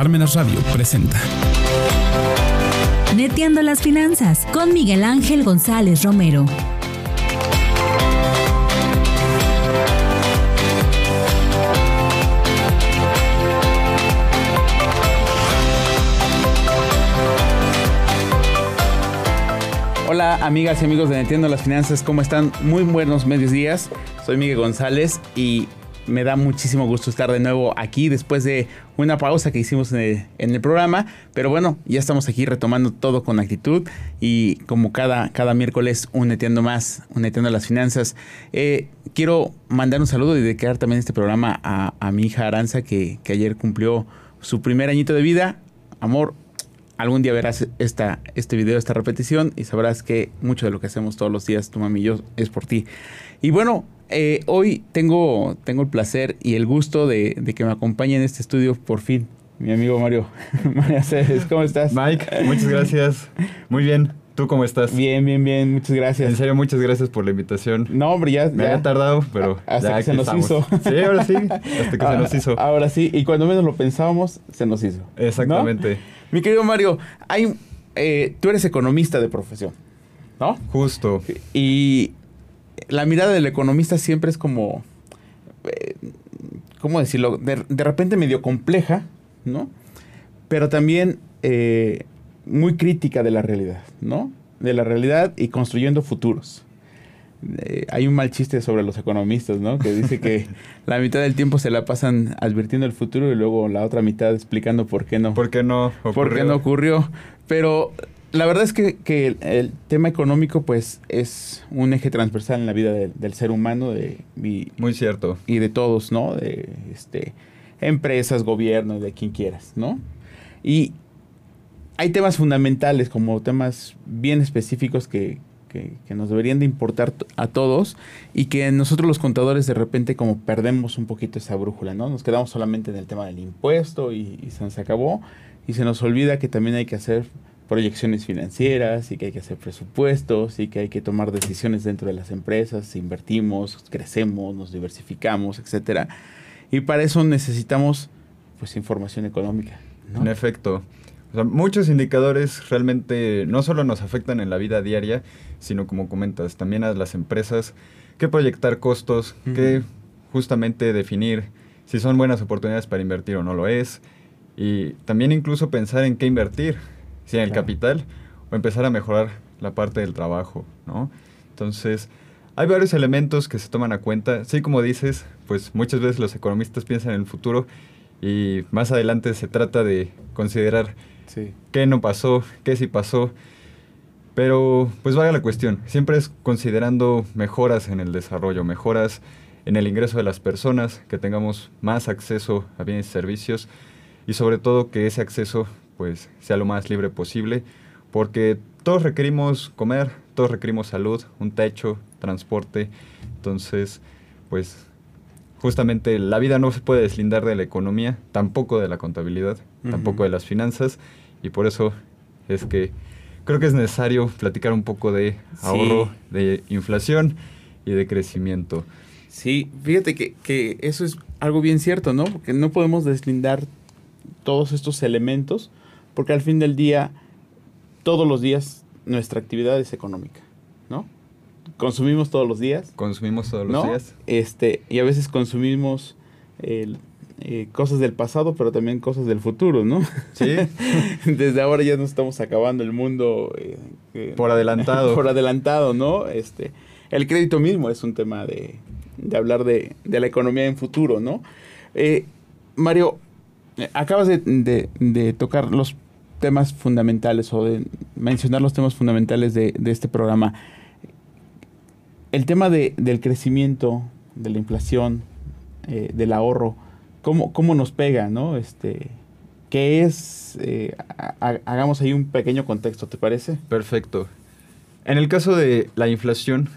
Parmenas Radio presenta. Neteando las finanzas con Miguel Ángel González Romero. Hola amigas y amigos de Neteando las Finanzas, ¿cómo están? Muy buenos medios días. Soy Miguel González y me da muchísimo gusto estar de nuevo aquí después de una pausa que hicimos en el, programa. Pero bueno, ya estamos aquí retomando todo con actitud y como cada, cada miércoles, un neteando más, un neteando las finanzas. Eh, quiero mandar un saludo y dedicar también este programa a, mi hija Aranza que, que ayer cumplió su primer añito de vida. Amor, algún día verás esta, este video, esta repetición y sabrás que mucho de lo que hacemos todos los días, tu mami y yo, es por ti. Y bueno, eh, hoy tengo, tengo el placer y el gusto de, que me acompañe en este estudio por fin mi amigo Mario. Mario Ceres, ¿cómo estás? Mike, muchas gracias. Muy bien. ¿Tú cómo estás? Bien, bien, bien. Muchas gracias. En serio, muchas gracias por la invitación. No, hombre, ya. Me había tardado, pero. Hasta que se nos hizo. Sí, ahora sí. Hasta que se nos hizo. Ahora sí. Y cuando menos lo pensábamos, se nos hizo. Exactamente. Mi querido Mario, hay, eh, tú eres economista de profesión, ¿no? Justo. Y la mirada del economista siempre es como, eh, ¿cómo decirlo? De, repente medio compleja, ¿no? Pero también eh, muy crítica de la realidad, ¿no? De la realidad y construyendo futuros. Eh, hay un mal chiste sobre los economistas, ¿no? Que dice que la mitad del tiempo se la pasan advirtiendo el futuro y luego la otra mitad explicando por qué no. ¿Por qué no ocurrió? ¿Por qué no ocurrió? Pero la verdad es que, el tema económico pues es un eje transversal en la vida del ser humano de, y, muy cierto. y de todos no de este empresas gobierno de quien quieras no y hay temas fundamentales como temas bien específicos que, nos deberían de importar a todos y que nosotros los contadores de repente como perdemos un poquito esa brújula no nos quedamos solamente en el tema del impuesto y, y se nos acabó y se nos olvida que también hay que hacer proyecciones financieras y que hay que hacer presupuestos y que hay que tomar decisiones dentro de las empresas, invertimos, crecemos, nos diversificamos, etcétera. Y para eso necesitamos pues información económica. En efecto. muchos indicadores realmente no solo nos afectan en la vida diaria, sino como comentas, también a las empresas, que proyectar costos, que justamente definir si son buenas oportunidades para invertir o no lo es, y también incluso pensar en qué invertir en el capital o empezar a mejorar la parte del trabajo, ¿no? Entonces, hay varios elementos que se toman a cuenta. Sí, como dices, pues muchas veces los economistas piensan en el futuro y más adelante se trata de considerar qué no pasó, qué sí pasó. Pero, pues vaya la cuestión. Siempre es considerando mejoras en el desarrollo, mejoras en el ingreso de las personas, que tengamos más acceso a bienes y servicios y sobre todo que ese acceso pues sea lo más libre posible, porque todos requerimos comer, todos requerimos salud, un techo, transporte, entonces pues justamente la vida no se puede deslindar de la economía, tampoco de la contabilidad, tampoco de las finanzas, y por eso es que creo que es necesario platicar un poco de ahorro, de inflación y de crecimiento. Sí, fíjate que, que, eso es algo bien cierto, ¿no? Porque no podemos deslindar todos estos elementos porque al fin del día, todos los días, nuestra actividad es económica, ¿no? Consumimos todos los días. Consumimos todos los días. Este, y a veces consumimos eh, cosas del pasado, pero también cosas del futuro, ¿no? Sí. Desde ahora ya nos estamos acabando el mundo. Eh, eh, por adelantado. por adelantado, ¿no? Este, el crédito mismo es un tema de, hablar de, la economía en futuro, ¿no? Mario, acabas de, tocar los temas fundamentales o de mencionar los temas fundamentales de, este programa. El tema del crecimiento, de la inflación, eh, del ahorro, ¿cómo, ¿cómo, nos pega, no? Este, ¿Qué es? Eh, hagamos ahí un pequeño contexto, ¿te parece? Perfecto. En el caso de la inflación,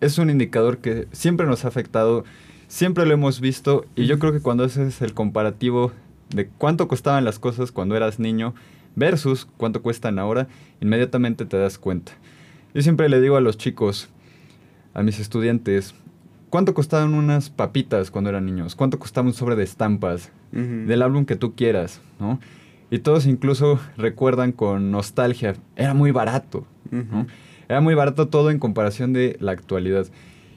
es un indicador que siempre nos ha afectado, siempre lo hemos visto, y yo creo que cuando haces el comparativo de cuánto costaban las cosas cuando eras niño versus cuánto cuestan ahora, inmediatamente te das cuenta. Yo siempre le digo a los chicos, a mis estudiantes, ¿cuánto costaban unas papitas cuando eran niños? ¿Cuánto costaba un sobre de estampas del álbum que tú quieras, ¿no? Y todos incluso recuerdan con nostalgia, era muy barato, ¿no? Era muy barato todo en comparación de la actualidad.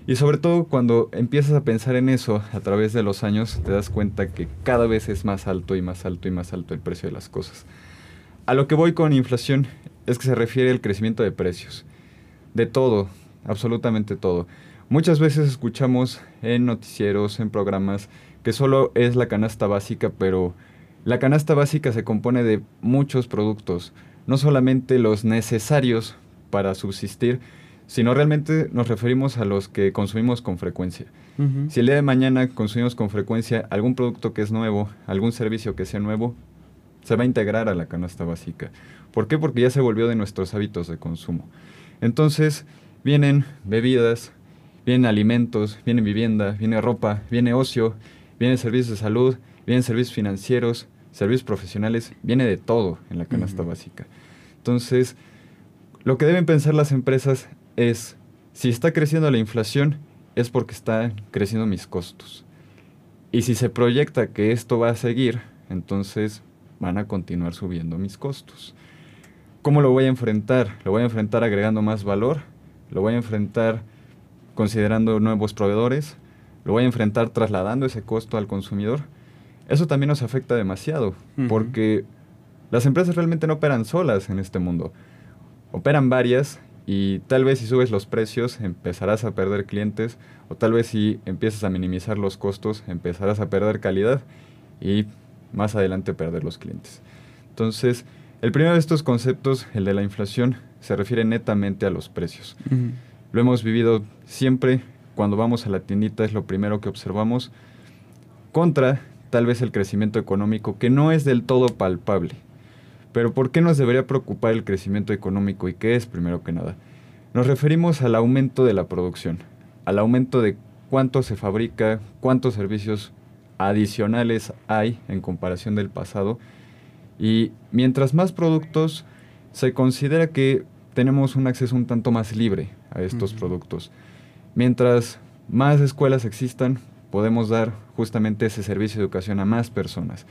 Y sobre todo cuando empiezas a pensar en eso a través de los años, te das cuenta que cada vez es más alto y más alto y más alto el precio de las cosas. A lo que voy con inflación es que se refiere al crecimiento de precios. De todo, absolutamente todo. Muchas veces escuchamos en noticieros, en programas, que solo es la canasta básica, pero la canasta básica se compone de muchos productos, no solamente los necesarios para subsistir, sino realmente nos referimos a los que consumimos con frecuencia. Si el día de mañana consumimos con frecuencia algún producto que es nuevo, algún servicio que sea nuevo, se va a integrar a la canasta básica. ¿Por qué? Porque ya se volvió de nuestros hábitos de consumo. Entonces, vienen bebidas, vienen alimentos, viene vivienda, viene ropa, viene ocio, vienen servicios de salud, vienen servicios financieros, servicios profesionales, viene de todo en la canasta básica. Entonces, lo que deben pensar las empresas es, si está creciendo la inflación, es porque están creciendo mis costos. Y si se proyecta que esto va a seguir, entonces van a continuar subiendo mis costos. ¿Cómo lo voy a enfrentar? Lo voy a enfrentar agregando más valor, lo voy a enfrentar considerando nuevos proveedores, lo voy a enfrentar trasladando ese costo al consumidor. Eso también nos afecta demasiado, porque las empresas realmente no operan solas en este mundo. Operan varias y tal vez si subes los precios empezarás a perder clientes o tal vez si empiezas a minimizar los costos empezarás a perder calidad y más adelante perder los clientes. Entonces, el primero de estos conceptos, el de la inflación, se refiere netamente a los precios. Lo hemos vivido siempre cuando vamos a la tiendita, es lo primero que observamos, contra tal vez el crecimiento económico, que no es del todo palpable. Pero ¿por qué nos debería preocupar el crecimiento económico y qué es primero que nada? Nos referimos al aumento de la producción, al aumento de cuánto se fabrica, cuántos servicios adicionales hay en comparación del pasado. Y mientras más productos, se considera que tenemos un acceso un tanto más libre a estos productos. Mientras más escuelas existan, podemos dar justamente ese servicio de educación a más personas.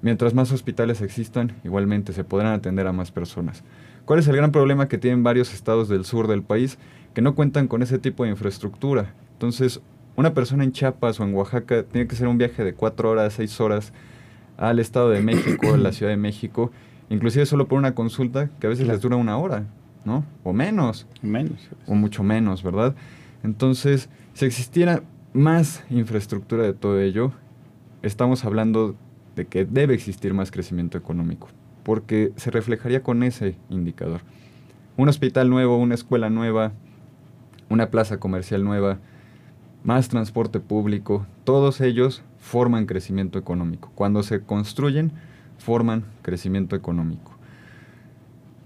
Mientras más hospitales existan, igualmente se podrán atender a más personas. ¿Cuál es el gran problema que tienen varios estados del sur del país que no cuentan con ese tipo de infraestructura? Entonces, una persona en Chiapas o en Oaxaca tiene que hacer un viaje de cuatro horas, seis horas al Estado de México, a la Ciudad de México, inclusive solo por una consulta que a veces les dura una hora, ¿no? O menos. Menos. O mucho menos, ¿verdad? Entonces, si existiera más infraestructura de todo ello, estamos hablando de que debe existir más crecimiento económico, porque se reflejaría con ese indicador. Un hospital nuevo, una escuela nueva, una plaza comercial nueva, más transporte público, todos ellos forman crecimiento económico. Cuando se construyen, forman crecimiento económico.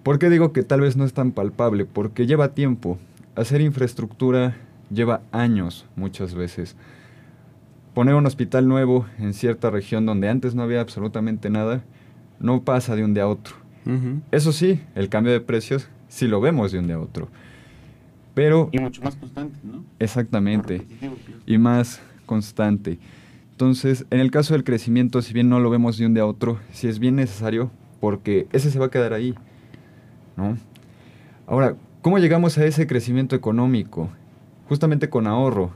¿Por qué digo que tal vez no es tan palpable? Porque lleva tiempo. Hacer infraestructura lleva años muchas veces poner un hospital nuevo en cierta región donde antes no había absolutamente nada, no pasa de un día a otro. Eso sí, el cambio de precios sí lo vemos de un día a otro. Pero... Y mucho más constante, ¿no? Exactamente. Y más constante. Entonces, en el caso del crecimiento, si bien no lo vemos de un día a otro, sí es bien necesario porque ese se va a quedar ahí. ¿no? Ahora, ¿cómo llegamos a ese crecimiento económico? Justamente con ahorro.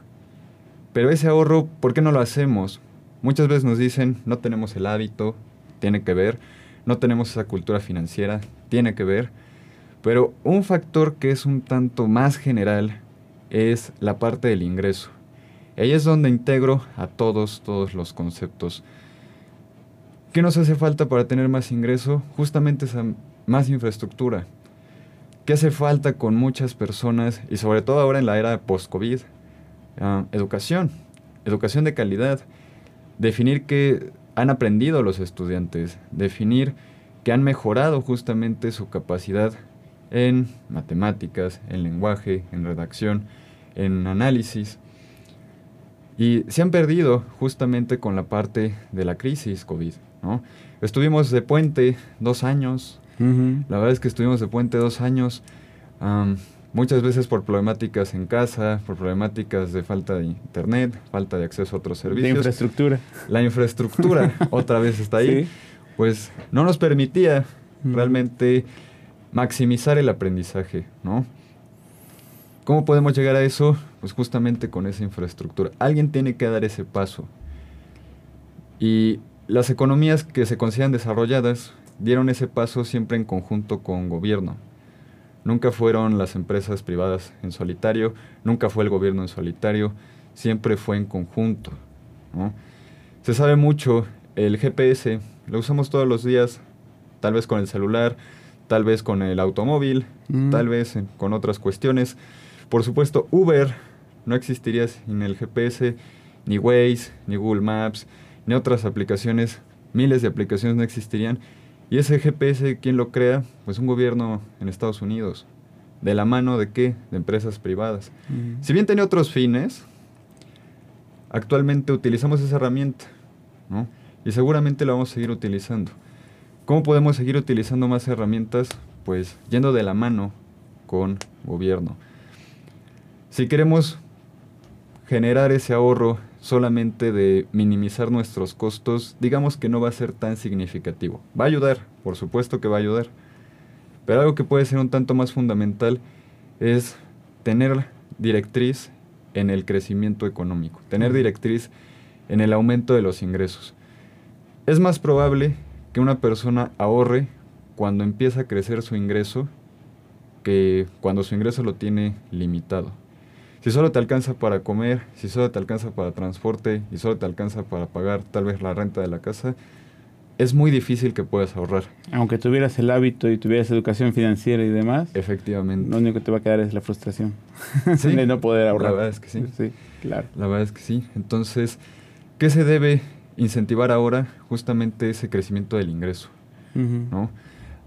Pero ese ahorro, ¿por qué no lo hacemos? Muchas veces nos dicen, no tenemos el hábito, tiene que ver, no tenemos esa cultura financiera, tiene que ver. Pero un factor que es un tanto más general es la parte del ingreso. Ahí es donde integro a todos, todos los conceptos. ¿Qué nos hace falta para tener más ingreso? Justamente esa más infraestructura. ¿Qué hace falta con muchas personas y sobre todo ahora en la era post-COVID? Ah, educación, educación de calidad, definir que han aprendido los estudiantes, definir que han mejorado justamente su capacidad en matemáticas, en lenguaje, en redacción, en análisis. Y se han perdido justamente con la parte de la crisis COVID. Estuvimos de puente dos años. La verdad es que estuvimos de puente dos años. Muchas veces por problemáticas en casa, por problemáticas de falta de internet, falta de acceso a otros servicios. De infraestructura. La infraestructura otra vez está ahí. Pues no nos permitía realmente maximizar el aprendizaje, ¿no? ¿Cómo podemos llegar a eso? Pues justamente con esa infraestructura. Alguien tiene que dar ese paso. Y las economías que se consideran desarrolladas dieron ese paso siempre en conjunto con gobierno. Nunca fueron las empresas privadas en solitario, nunca fue el gobierno en solitario, siempre fue en conjunto. Se sabe mucho, el GPS lo usamos todos los días, tal vez con el celular, tal vez con el automóvil, mm. tal vez con otras cuestiones. Por supuesto, Uber no existiría sin el GPS, ni Waze, ni Google Maps, ni otras aplicaciones, miles de aplicaciones no existirían. Y ese GPS, ¿quién lo crea? Pues un gobierno en Estados Unidos. ¿De la mano de qué? De empresas privadas. Si bien tiene otros fines, actualmente utilizamos esa herramienta, ¿no? Y seguramente la vamos a seguir utilizando. ¿Cómo podemos seguir utilizando más herramientas? Pues yendo de la mano con gobierno. Si queremos generar ese ahorro solamente de minimizar nuestros costos, digamos que no va a ser tan significativo. Va a ayudar, por supuesto que va a ayudar. Pero algo que puede ser un tanto más fundamental es tener directriz en el crecimiento económico, tener directriz en el aumento de los ingresos. Es más probable que una persona ahorre cuando empieza a crecer su ingreso que cuando su ingreso lo tiene limitado. Si solo te alcanza para comer, si solo te alcanza para transporte y solo te alcanza para pagar tal vez la renta de la casa, es muy difícil que puedas ahorrar. Aunque tuvieras el hábito y tuvieras educación financiera y demás. Efectivamente. Lo único que te va a quedar es la frustración de no poder ahorrar. La verdad es que sí. Sí, claro. La verdad es que sí. Entonces, ¿qué se debe incentivar ahora? Justamente ese crecimiento del ingreso. ¿no?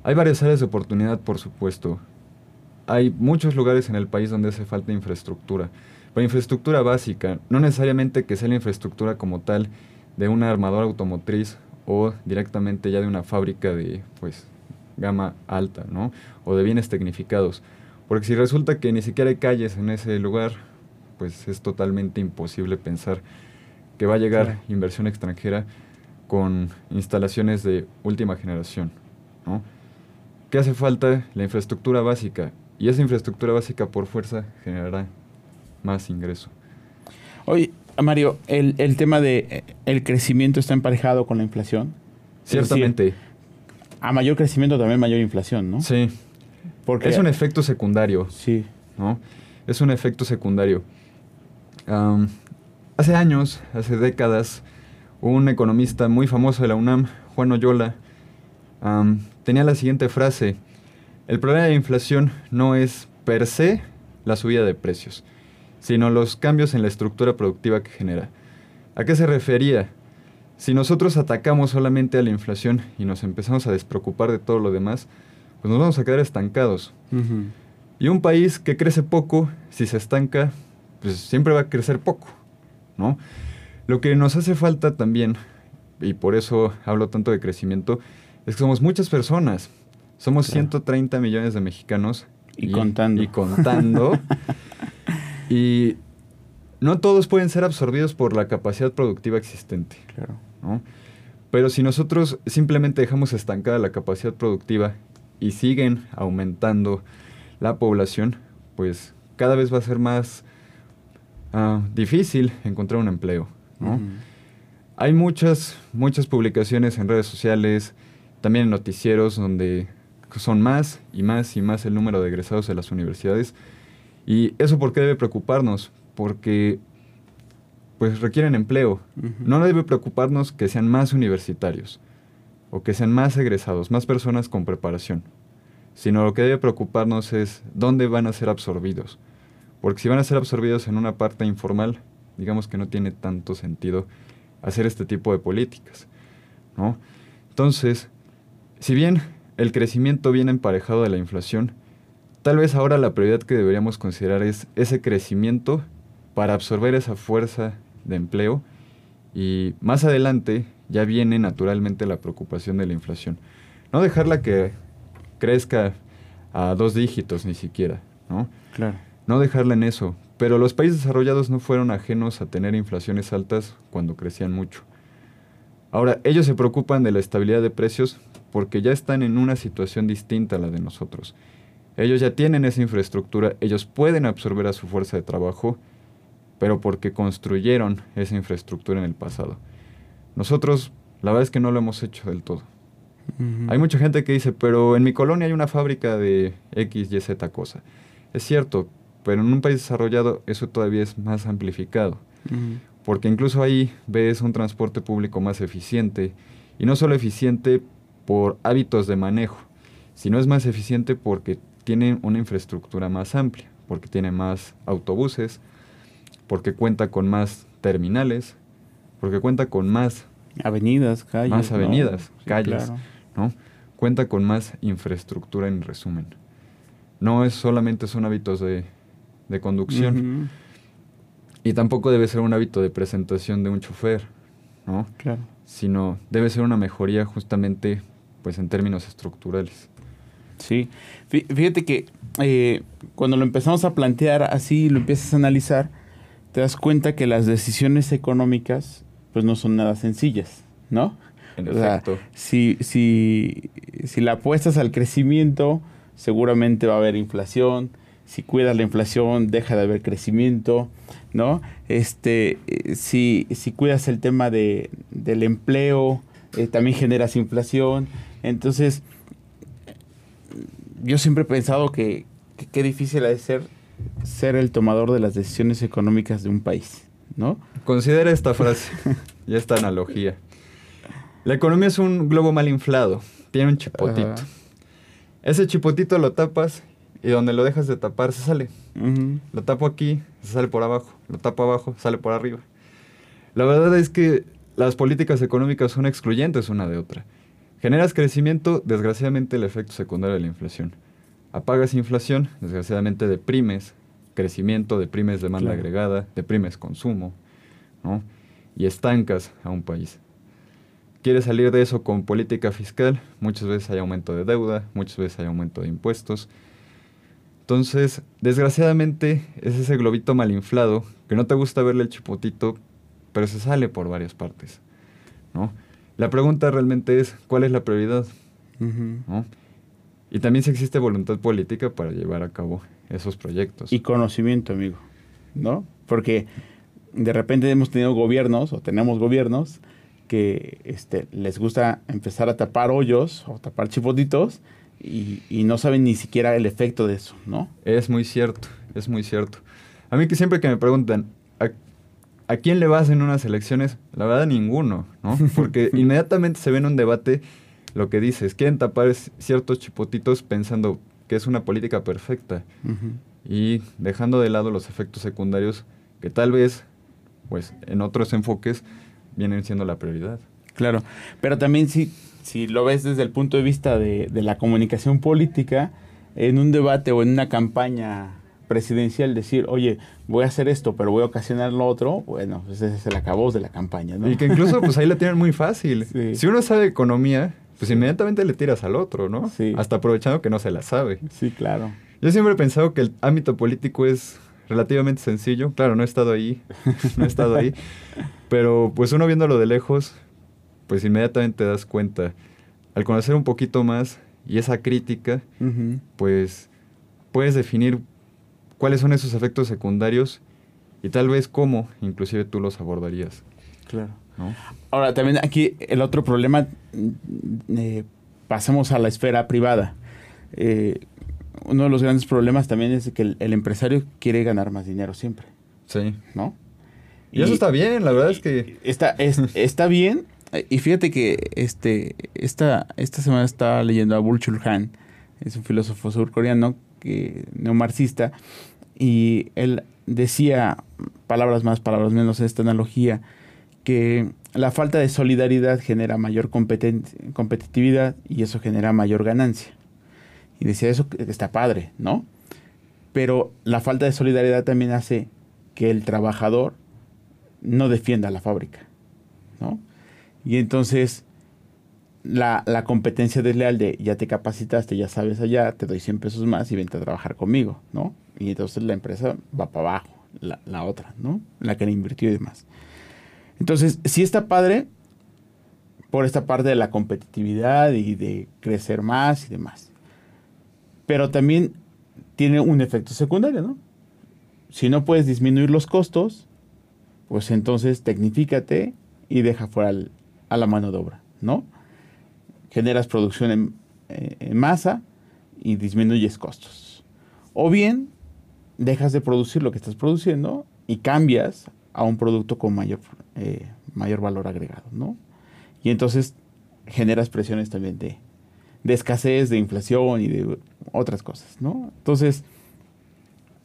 Hay varias áreas de oportunidad, por supuesto hay muchos lugares en el país donde hace falta infraestructura. Pero infraestructura básica, no necesariamente que sea la infraestructura como tal de una armadora automotriz o directamente ya de una fábrica de pues gama alta, ¿no? O de bienes tecnificados. Porque si resulta que ni siquiera hay calles en ese lugar, pues es totalmente imposible pensar que va a llegar inversión extranjera con instalaciones de última generación, ¿no? ¿Qué hace falta? La infraestructura básica. Y esa infraestructura básica por fuerza generará más ingreso. Oye, Mario, el, el tema de eh, el crecimiento está emparejado con la inflación. Ciertamente. a mayor crecimiento también mayor inflación, ¿no? Sí. Porque es un efecto secundario. Sí. ¿no? Es un efecto secundario. hace años, hace décadas, un economista muy famoso de la UNAM, Juan Oyola, tenía la siguiente frase el problema de la inflación no es per se la subida de precios, sino los cambios en la estructura productiva que genera. ¿A qué se refería? Si nosotros atacamos solamente a la inflación y nos empezamos a despreocupar de todo lo demás, pues nos vamos a quedar estancados. Y un país que crece poco, si se estanca, pues siempre va a crecer poco, ¿no? Lo que nos hace falta también, y por eso hablo tanto de crecimiento, es que somos muchas personas. Somos 130 millones de mexicanos. Y, contando. Y contando. y no todos pueden ser absorbidos por la capacidad productiva existente. Claro. Pero si nosotros simplemente dejamos estancada la capacidad productiva y siguen aumentando la población, pues cada vez va a ser más ah, difícil encontrar un empleo. Hay muchas, muchas publicaciones en redes sociales, también en noticieros, donde son más y más y más el número de egresados de las universidades. ¿Y eso por qué debe preocuparnos? Porque pues requieren empleo. No debe preocuparnos que sean más universitarios o que sean más egresados, más personas con preparación, sino lo que debe preocuparnos es dónde van a ser absorbidos. Porque si van a ser absorbidos en una parte informal, digamos que no tiene tanto sentido hacer este tipo de políticas. ¿no? Entonces, si bien el crecimiento viene emparejado de la inflación, tal vez ahora la prioridad que deberíamos considerar es ese crecimiento para absorber esa fuerza de empleo y más adelante ya viene naturalmente la preocupación de la inflación. No dejarla que crezca a dos dígitos ni siquiera, ¿no? Claro. No dejarla en eso. Pero los países desarrollados no fueron ajenos a tener inflaciones altas cuando crecían mucho. Ahora, ellos se preocupan de la estabilidad de precios porque ya están en una situación distinta a la de nosotros. Ellos ya tienen esa infraestructura, ellos pueden absorber a su fuerza de trabajo, pero porque construyeron esa infraestructura en el pasado. Nosotros, la verdad es que no lo hemos hecho del todo. Hay mucha gente que dice, pero en mi colonia hay una fábrica de X, Y, Z cosa. Es cierto, pero en un país desarrollado eso todavía es más amplificado. Porque incluso ahí ves un transporte público más eficiente. Y no solo eficiente por hábitos de manejo, sino es más eficiente porque tiene una infraestructura más amplia, porque tiene más autobuses, porque cuenta con más terminales, porque cuenta con más avenidas, calles. Más avenidas, calles. ¿no? Cuenta con más infraestructura en resumen. No es solamente son hábitos de, conducción. Y tampoco debe ser un hábito de presentación de un chofer, ¿no? Claro. Sino debe ser una mejoría justamente pues en términos estructurales. Sí, fíjate que eh, cuando lo empezamos a plantear así, lo empiezas a analizar, te das cuenta que las decisiones económicas pues no son nada sencillas, ¿no? En efecto. si, si, si la apuestas al crecimiento, seguramente va a haber inflación. Si cuidas la inflación, deja de haber crecimiento, ¿no? Este, eh, si, si cuidas el tema de, del empleo, eh, también generas inflación. Entonces, yo siempre he pensado que qué difícil ha de ser ser el tomador de las decisiones económicas de un país, ¿no? Considera esta frase y esta analogía. La economía es un globo mal inflado, tiene un chipotito. Ese chipotito lo tapas y donde lo dejas de tapar se sale. Lo tapo aquí, se sale por abajo. Lo tapo abajo, sale por arriba. La verdad es que las políticas económicas son excluyentes una de otra. Generas crecimiento, desgraciadamente el efecto secundario de la inflación. Apagas inflación, desgraciadamente deprimes crecimiento, deprimes demanda agregada, deprimes consumo, ¿no? Y estancas a un país. Quieres salir de eso con política fiscal, muchas veces hay aumento de deuda, muchas veces hay aumento de impuestos. Entonces, desgraciadamente, es ese globito mal inflado que no te gusta verle el chipotito, pero se sale por varias partes, ¿no? La pregunta realmente es, ¿cuál es la prioridad? Y también si existe voluntad política para llevar a cabo esos proyectos. Y conocimiento, amigo, ¿no? Porque de repente hemos tenido gobiernos o tenemos gobiernos que este, les gusta empezar a tapar hoyos o tapar chipotitos y, y, no saben ni siquiera el efecto de eso, ¿no? Es muy cierto, es muy cierto. A mí que siempre que me preguntan, ¿a quién le vas en unas elecciones? La verdad, ninguno, ¿no? Porque inmediatamente se ve en un debate lo que dices, quieren tapar ciertos chipotitos pensando que es una política perfecta y dejando de lado los efectos secundarios que tal vez, pues, en otros enfoques vienen siendo la prioridad. Claro, pero también si, si lo ves desde el punto de vista de, de la comunicación política, en un debate o en una campaña presidencial decir, oye, voy a hacer esto, pero voy a ocasionar lo otro, bueno, pues ese es el acabose de la campaña, ¿no? Y que incluso pues ahí la tienen muy fácil. Si uno sabe economía, pues inmediatamente le tiras al otro, ¿no? Sí. Hasta aprovechando que no se la sabe. Sí, claro. Yo siempre he pensado que el ámbito político es relativamente sencillo. Claro, no he estado ahí, no he estado ahí. Pero pues uno viéndolo de lejos, pues inmediatamente te das cuenta. Al conocer un poquito más y esa crítica, pues puedes definir cuáles son esos efectos secundarios y tal vez cómo inclusive tú los abordarías. Claro. Ahora, también aquí el otro problema, mm, eh, pasamos a la esfera privada. Eh, uno de los grandes problemas también es que el, empresario quiere ganar más dinero siempre. Sí. ¿No? Y, eso está bien, la verdad es que... Está, está bien. Y fíjate que este, esta, esta semana estaba leyendo a Bull Chul Han, es un filósofo surcoreano que, neomarxista, y él decía, palabras más, palabras menos, esta analogía, que la falta de solidaridad genera mayor competitividad y eso genera mayor ganancia. Y decía eso está padre, ¿no? Pero la falta de solidaridad también hace que el trabajador no defienda la fábrica, ¿no? Y entonces la, la, competencia desleal de ya te capacitaste, ya sabes allá, te doy 100 pesos más y vente a trabajar conmigo, ¿no? Y entonces la empresa va para abajo, la, otra, ¿no? La que le invirtió y demás. Entonces, sí está padre por esta parte de la competitividad y de crecer más y demás. Pero también tiene un efecto secundario, ¿no? Si no puedes disminuir los costos, pues entonces tecnifícate y deja fuera a la mano de obra, ¿no? Generas producción en masa y disminuyes costos. O bien, dejas de producir lo que estás produciendo y cambias a un producto con mayor, eh, mayor valor agregado, ¿no? Y entonces generas presiones también de, de escasez, de inflación y de otras cosas, ¿no? Entonces,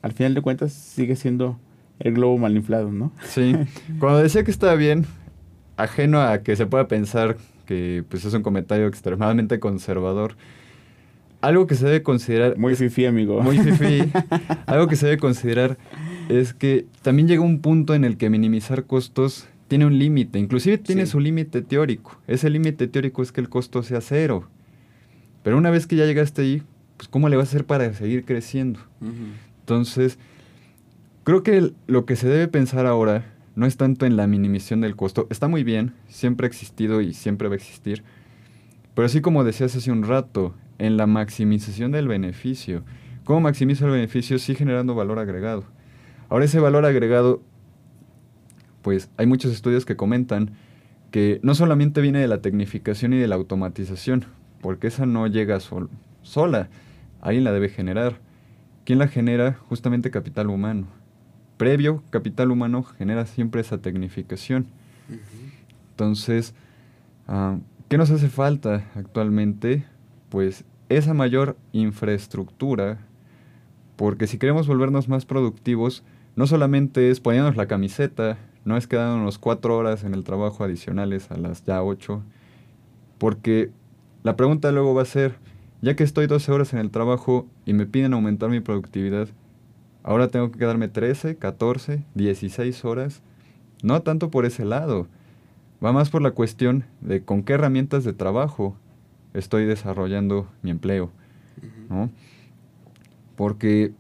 al final de cuentas, sigue siendo el globo mal inflado, ¿no? Sí. Cuando decía que estaba bien, ajeno a que se pueda pensar que pues, es un comentario extremadamente conservador, algo que se debe considerar... Muy fifi, amigo. Muy fifi. algo que se debe considerar es que también llega un punto en el que minimizar costos tiene un límite, inclusive tiene su límite teórico. Ese límite teórico es que el costo sea cero. Pero una vez que ya llegaste ahí, pues ¿cómo le vas a hacer para seguir creciendo? Entonces, creo que lo que se debe pensar ahora no es tanto en la minimización del costo. Está muy bien, siempre ha existido y siempre va a existir. Pero así como decías hace un rato, en la maximización del beneficio. ¿Cómo maximizo el beneficio? Sí generando valor agregado. Ahora ese valor agregado, pues hay muchos estudios que comentan que no solamente viene de la tecnificación y de la automatización, porque esa no llega sola, alguien la debe generar. ¿Quién la genera? Justamente capital humano. Previo, capital humano genera siempre esa tecnificación. Entonces, uh, ¿qué nos hace falta actualmente? Pues esa mayor infraestructura, porque si queremos volvernos más productivos, no solamente es poniéndonos la camiseta, no es quedándonos cuatro horas en el trabajo adicionales a las ya ocho, porque la pregunta luego va a ser, ya que estoy 12 horas en el trabajo y me piden aumentar mi productividad, ahora tengo que quedarme 13, 14, 16 horas. No tanto por ese lado, va más por la cuestión de con qué herramientas de trabajo estoy desarrollando mi empleo, ¿no? Porque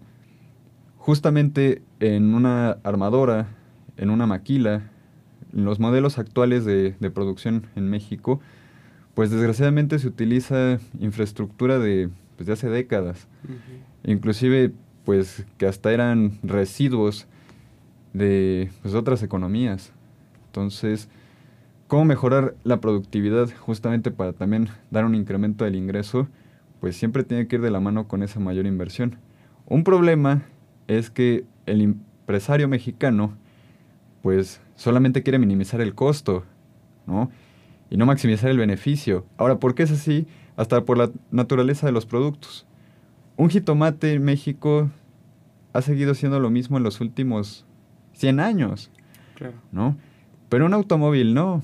justamente en una armadora, en una maquila, en los modelos actuales de, producción en México, pues desgraciadamente se utiliza infraestructura de, pues, hace décadas. Inclusive, pues que hasta eran residuos de pues, otras economías. Entonces, ¿cómo mejorar la productividad justamente para también dar un incremento del ingreso? Pues siempre tiene que ir de la mano con esa mayor inversión. Un problema es que el empresario mexicano pues solamente quiere minimizar el costo, ¿no? Y no maximizar el beneficio. Ahora, ¿por qué es así? Hasta por la naturaleza de los productos. Un jitomate en México ha seguido siendo lo mismo en los últimos 100 años, claro. ¿no? Pero un automóvil no.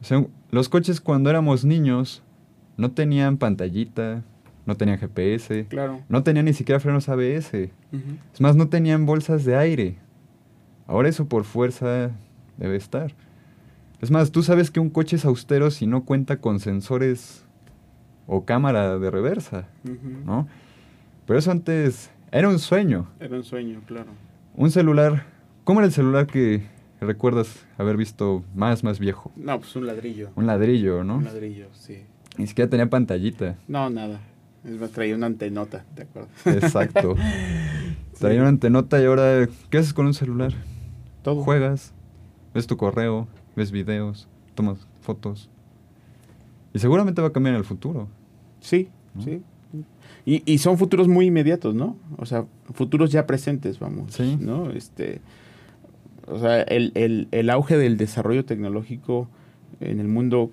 o sea, los coches cuando éramos niños no tenían pantallita, no tenían GPS, claro. no tenían ni siquiera frenos ABS. Es más, no tenían bolsas de aire. Ahora eso por fuerza debe estar. Es más, tú sabes que un coche es austero si no cuenta con sensores o cámara de reversa, ¿no? Pero eso antes era un sueño. Era un sueño, claro. Un celular, ¿cómo era el celular que recuerdas haber visto más, más viejo? No, pues un ladrillo. Un ladrillo, ¿no? Un ladrillo, sí. Ni siquiera tenía pantallita. No, nada. Es más, traía una antenota, ¿de acuerdo? Exacto. traía una antenota y ahora, ¿qué haces con un celular? Todo. Juegas, ves tu correo, ves videos, tomas fotos. Y seguramente va a cambiar en el futuro. Sí, sí. Y, y, son futuros muy inmediatos, ¿no? O sea, futuros ya presentes, vamos. Sí. ¿No? Este, o sea, el, el, el auge del desarrollo tecnológico en el mundo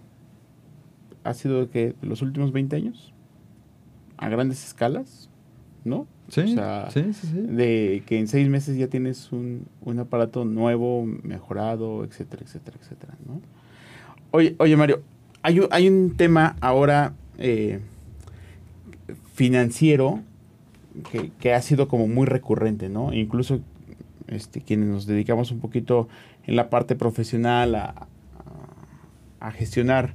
ha sido que los últimos 20 años a grandes escalas, ¿no? Sí, o sea, sí, sí, sí, De que en seis meses ya tienes un, un, aparato nuevo, mejorado, etcétera, etcétera, etcétera, ¿no? Oye, oye Mario, hay, hay un tema ahora eh, financiero que, que, ha sido como muy recurrente, ¿no? Incluso este, quienes nos dedicamos un poquito en la parte profesional a, a, a gestionar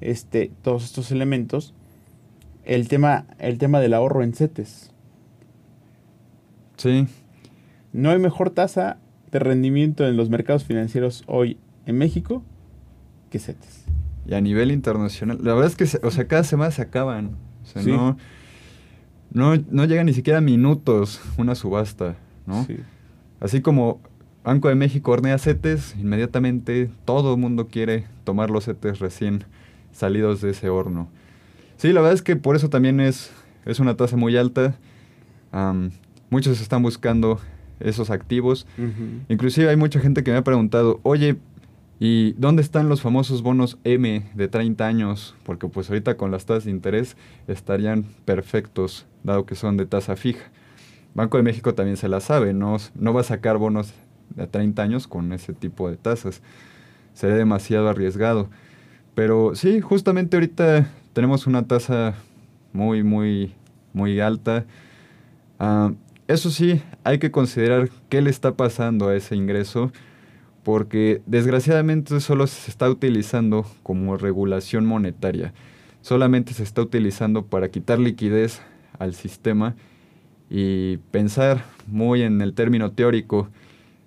este, todos estos elementos, el tema, el tema del ahorro en CETES. Sí. No hay mejor tasa de rendimiento en los mercados financieros hoy en México que CETES. Y a nivel internacional, la verdad es que, o sea, cada semana se acaban. O sea, Sí. no, no, no llega ni siquiera a minutos una subasta, ¿no? Sí. Así como Banco de México hornea CETES, inmediatamente todo el mundo quiere tomar los CETES recién salidos de ese horno. Sí, la verdad es que por eso también es, es una tasa muy alta. Muchos están buscando esos activos. Inclusive hay mucha gente que me ha preguntado, oye, ¿y dónde están los famosos bonos M de 30 años? Porque pues ahorita con las tasas de interés estarían perfectos, dado que son de tasa fija. Banco de México también se la sabe, no, no va a sacar bonos de 30 años con ese tipo de tasas. Sería demasiado arriesgado. Pero sí, justamente ahorita tenemos una tasa muy, muy, muy alta. Ah, eso sí, hay que considerar qué le está pasando a ese ingreso, porque desgraciadamente solo se está utilizando como regulación monetaria. Solamente se está utilizando para quitar liquidez al sistema y pensar muy en el término teórico.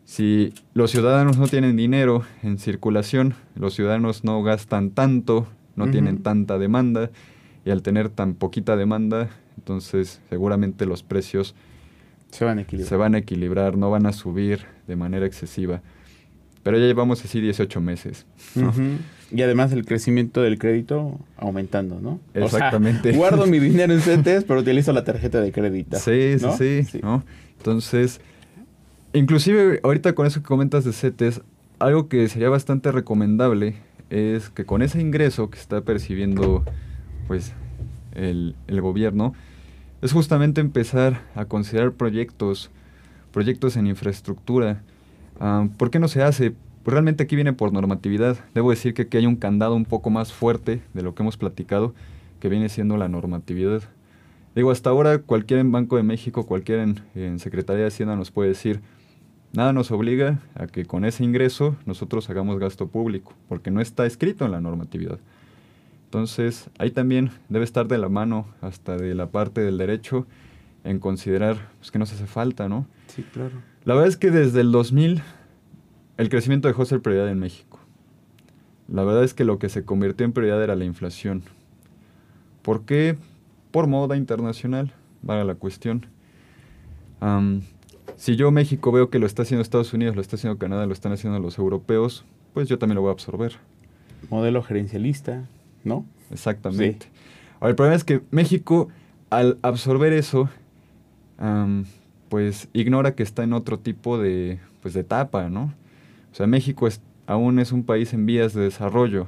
Si los ciudadanos no tienen dinero en circulación, los ciudadanos no gastan tanto, no tienen tanta demanda, y al tener tan poquita demanda, entonces seguramente los precios Se van a equilibrar. se van a equilibrar, no van a subir de manera excesiva. Pero ya llevamos así 18 meses. Y además el crecimiento del crédito aumentando, ¿no? O sea, Exactamente. guardo mi dinero en CETES, pero utilizo la tarjeta de crédito. Sí, sí, ¿no? sí, ¿no? Entonces, inclusive ahorita con eso que comentas de CETES, algo que sería bastante recomendable es que con ese ingreso que está percibiendo pues el, el gobierno, es justamente empezar a considerar proyectos, proyectos en infraestructura. Ah, ¿Por qué no se hace? Pues realmente aquí viene por normatividad. Debo decir que aquí hay un candado un poco más fuerte de lo que hemos platicado, que viene siendo la normatividad. Digo, hasta ahora cualquier en Banco de México, cualquier en, en Secretaría de Hacienda nos puede decir, nada nos obliga a que con ese ingreso nosotros hagamos gasto público, porque no está escrito en la normatividad. Entonces, ahí también debe estar de la mano hasta de la parte del derecho en considerar pues, que nos hace falta, ¿no? Sí, claro. La verdad es que desde el 2000 el crecimiento dejó de ser prioridad en México. La verdad es que lo que se convirtió en prioridad era la inflación. ¿Por qué? Por moda internacional, vale la cuestión. Si yo México veo que lo está haciendo Estados Unidos, lo está haciendo Canadá, lo están haciendo los europeos, pues yo también lo voy a absorber. Modelo gerencialista, ¿no? Exactamente. Ahora, el problema es que México, al absorber eso, pues ignora que está en otro tipo de, pues, de etapa, ¿no? O sea, México es- aún es un país en vías de desarrollo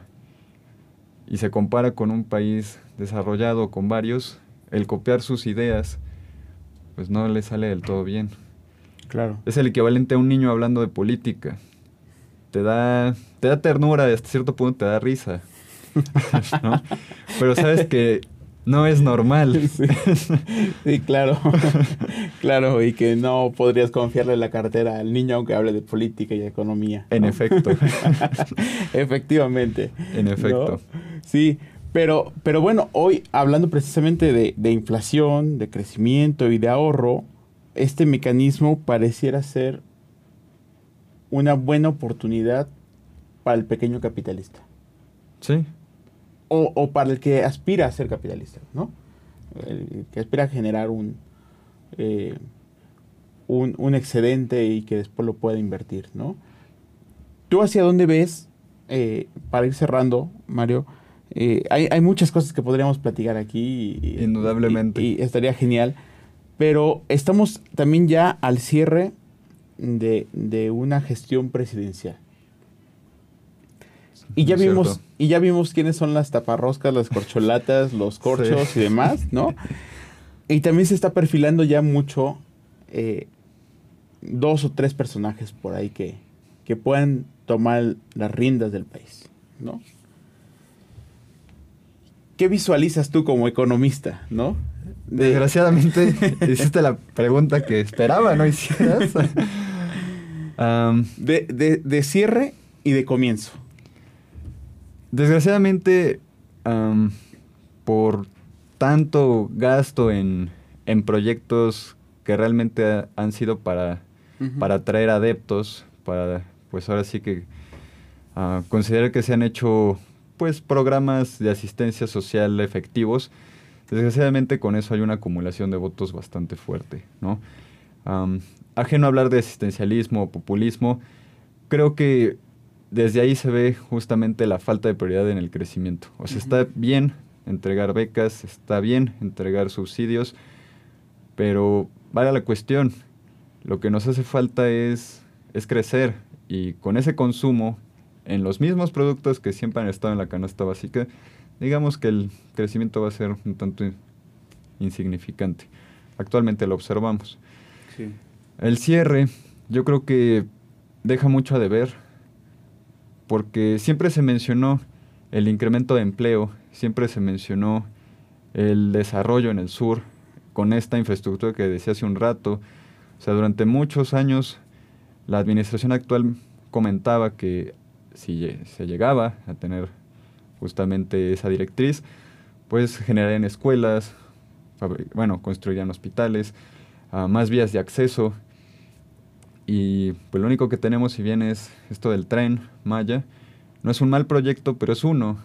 y se compara con un país desarrollado con varios, el copiar sus ideas, pues no le sale del todo bien. Claro. Es el equivalente a un niño hablando de política. Te da, te da ternura, hasta cierto punto te da risa. ¿no? Pero sabes que no es normal. Sí, Sí, claro. claro, y que no podrías confiarle la cartera al niño aunque hable de política y economía. En efecto. Efectivamente. En efecto. ¿no? Sí, pero, pero bueno, hoy hablando precisamente de, de inflación, de crecimiento y de ahorro, este mecanismo pareciera ser una buena oportunidad para el pequeño capitalista. Sí, O, o para el que aspira a ser capitalista, ¿no? El que aspira a generar un, eh, un, un excedente y que después lo pueda invertir, ¿no? ¿Tú hacia dónde ves, eh, para ir cerrando, Mario? eh, hay, hay muchas cosas que podríamos platicar aquí. y- Indudablemente. Y, y estaría genial. Pero estamos también ya al cierre de, de una gestión presidencial. Y ya vimos, y ya vimos quiénes son las taparroscas, las corcholatas, los corchos Sí. y demás, ¿no? Y también se está perfilando ya mucho eh, dos o tres personajes por ahí que, que puedan tomar las riendas del país, ¿no? ¿Qué visualizas tú como economista, no? De- desgraciadamente hiciste la pregunta que esperaba, ¿no hicieras? De- de cierre y de comienzo. Desgraciadamente, por tanto gasto en, proyectos que realmente han sido para, para atraer adeptos, para, pues ahora sí que uh, considerar que se han hecho pues programas de asistencia social efectivos. Desgraciadamente con eso hay una acumulación de votos bastante fuerte, ¿no? ajeno a hablar de asistencialismo o populismo, creo que desde ahí se ve justamente la falta de prioridad en el crecimiento. O sea, está bien entregar becas, está bien entregar subsidios, pero vaya la cuestión, lo que nos hace falta es, es crecer y con ese consumo en los mismos productos que siempre han estado en la canasta básica, digamos que el crecimiento va a ser un tanto insignificante. Actualmente lo observamos. El cierre, yo creo que deja mucho a deber, porque siempre se mencionó el incremento de empleo, siempre se mencionó el desarrollo en el sur con esta infraestructura que decía hace un rato. O sea, durante muchos años la administración actual comentaba que si se llegaba a tener justamente esa directriz, pues generarían escuelas, bueno, construirían hospitales, ah, más vías de acceso. Y pues lo único que tenemos, si bien es esto del tren Maya, no es un mal proyecto, pero es uno.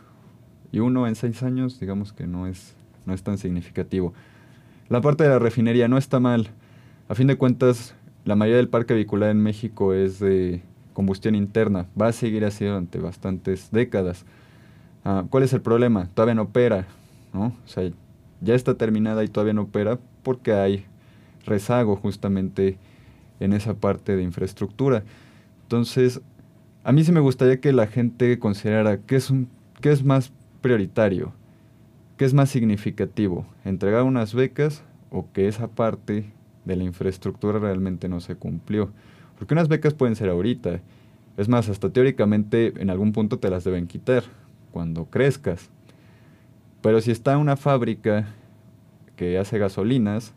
Y uno en seis años, digamos que no es, no es tan significativo. La parte de la refinería no está mal. A fin de cuentas, la mayoría del parque vehicular en México es de combustión interna. Va a seguir así durante bastantes décadas. Ah, ¿Cuál es el problema? Todavía no opera, ¿no? O sea, ya está terminada y todavía no opera porque hay rezago justamente en esa parte de infraestructura. Entonces, a mí sí me gustaría que la gente considerara qué es, qué es más prioritario, qué es más significativo, entregar unas becas o que esa parte de la infraestructura realmente no se cumplió. Porque unas becas pueden ser ahorita. Es más, hasta teóricamente en algún punto te las deben quitar cuando crezcas. Pero si está una fábrica que hace gasolinas,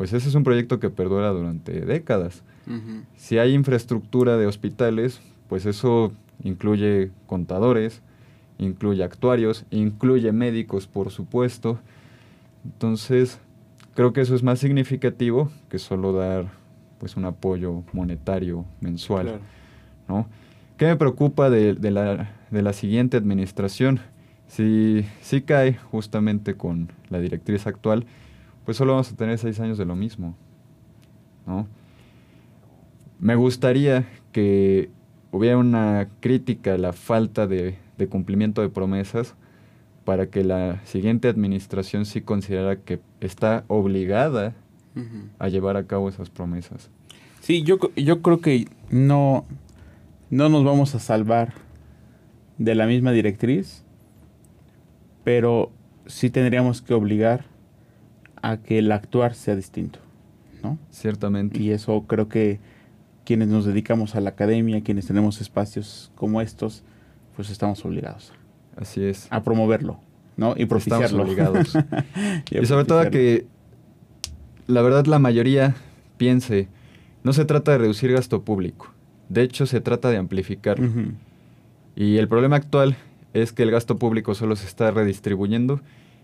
pues ese es un proyecto que perdura durante décadas. Si hay infraestructura de hospitales, pues eso incluye contadores, incluye actuarios, incluye médicos, por supuesto. Entonces, creo que eso es más significativo que solo dar pues un apoyo monetario mensual. ¿no? ¿Qué me preocupa de, la, de, la, siguiente administración? Si, si cae justamente con la directriz actual, pues solo vamos a tener seis años de lo mismo. ¿no? Me gustaría que hubiera una crítica a la falta de, cumplimiento de promesas para que la siguiente administración sí considerara que está obligada a llevar a cabo esas promesas. Sí, yo, yo creo que no, no nos vamos a salvar de la misma directriz, pero sí tendríamos que obligar a que el actuar sea distinto, ¿no? Ciertamente. Y eso creo que quienes nos dedicamos a la academia, quienes tenemos espacios como estos, pues estamos obligados. Así es. A promoverlo, ¿no? Y propiciarlo. Estamos obligados. y, sobre todo a que la verdad la mayoría piense, no se trata de reducir gasto público, de hecho se trata de amplificarlo. Y el problema actual es que el gasto público solo se está redistribuyendo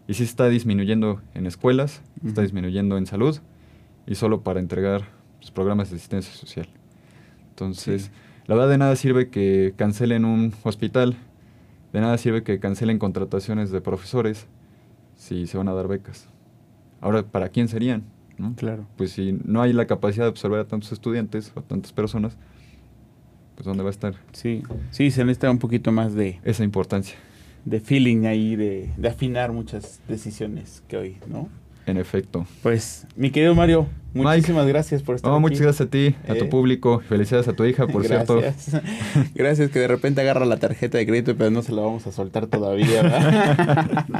y sí está disminuyendo en escuelas, está disminuyendo en salud y solo para entregar los programas de asistencia social. Entonces, la verdad de nada sirve que cancelen un hospital, de nada sirve que cancelen contrataciones de profesores si se van a dar becas. Ahora, ¿para quién serían? Claro. Pues si no hay la capacidad de absorber a tantos estudiantes o a tantas personas, pues ¿dónde va a estar? Sí, sí, se necesita un poquito más de... Esa importancia. De feeling ahí, de, de afinar muchas decisiones que hoy, ¿no? En efecto. Pues, mi querido Mario, muchísimas gracias por estar aquí. Muchas gracias a ti, a tu eh. público. Felicidades a tu hija, por cierto. Gracias, que de repente agarra la tarjeta de crédito, pero no se la vamos a soltar todavía.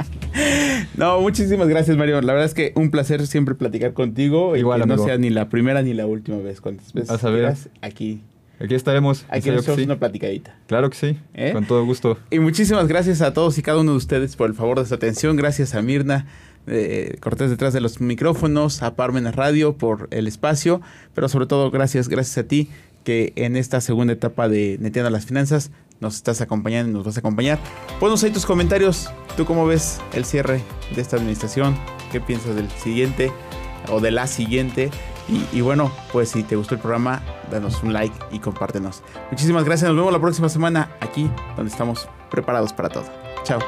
no, muchísimas gracias, Mario. La verdad es que un placer siempre platicar contigo. Igual, y que no sea ni la primera ni la última vez. Cuántas veces a saber. aquí. Aquí estaremos. Aquí nos sí. una platicadita. Claro que sí, ¿Eh? con todo gusto. Y muchísimas gracias a todos y cada uno de ustedes por el favor de su atención. Gracias a Mirna eh, Cortés detrás de los micrófonos, a Parmenas Radio por el espacio, pero sobre todo gracias, gracias a ti que en esta segunda etapa de Neteando las Finanzas nos estás acompañando y nos vas a acompañar. Ponos ahí tus comentarios. ¿Tú cómo ves el cierre de esta administración? ¿Qué piensas del siguiente o de la siguiente? Y, y, bueno, pues si te gustó el programa, danos un like y compártenos. Muchísimas gracias. Nos vemos la próxima semana aquí donde estamos preparados para todo. Chao.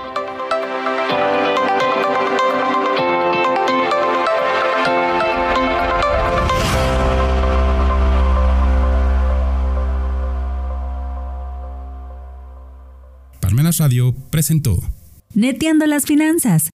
Parmenas Radio presentó Neteando las finanzas